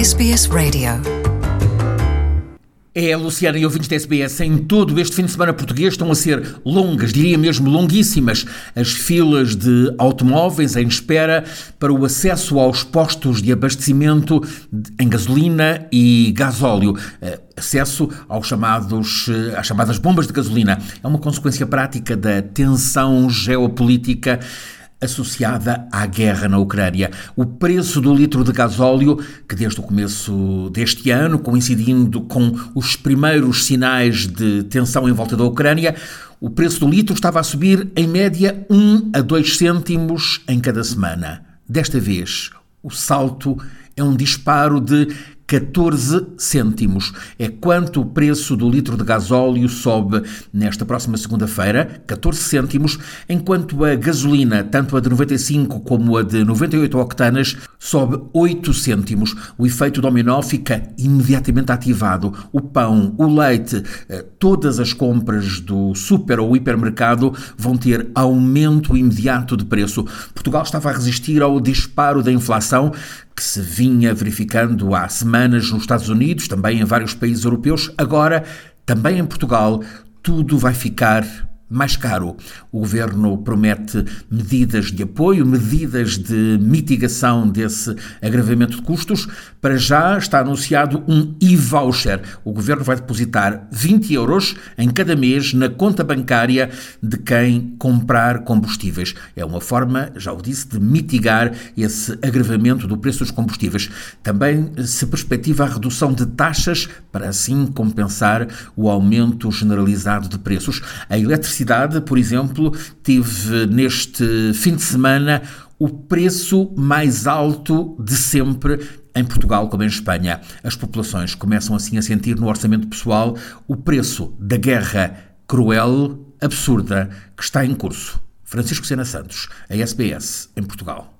SBS Radio. É, Luciana e ouvintes da SBS, em todo este fim de semana português estão a ser longas, diria mesmo longuíssimas, as filas de automóveis em espera para o acesso aos postos de abastecimento em gasolina e gasóleo. Eh, acesso aos chamados, eh, às chamadas bombas de gasolina. É uma consequência prática da tensão geopolítica associada à guerra na Ucrânia. O preço do litro de gasóleo, que desde o começo deste ano, coincidindo com os primeiros sinais de tensão em volta da Ucrânia, o preço do litro estava a subir em média 1 a 2 cêntimos em cada semana. Desta vez, o salto é um disparo de 14 cêntimos. É quanto o preço do litro de gasóleo sobe nesta próxima segunda-feira, 14 cêntimos, enquanto a gasolina, tanto a de 95 como a de 98 octanas, sobe 8 cêntimos. O efeito dominó fica imediatamente ativado. O pão, o leite, eh, todas as compras do super ou hipermercado vão ter aumento imediato de preço. Portugal estava a resistir ao disparo da inflação que se vinha verificando há semanas nos Estados Unidos, também em vários países europeus, agora também em Portugal, tudo vai ficar mais caro. O governo promete medidas de apoio, medidas de mitigação desse agravamento de custos. Para já está anunciado um e-voucher. O governo vai depositar 20 euros em cada mês na conta bancária de quem comprar combustíveis. É uma forma, já o disse, de mitigar esse agravamento do preço dos combustíveis. Também se perspectiva a redução de taxas para assim compensar o aumento generalizado de preços. A eletricidade eletricidade, por exemplo, tive neste fim de semana o preço mais alto de sempre em Portugal como em Espanha. As populações começam assim a sentir no orçamento pessoal o preço da guerra cruel, absurda, que está em curso. Francisco Sena Santos, a SBS, em Portugal.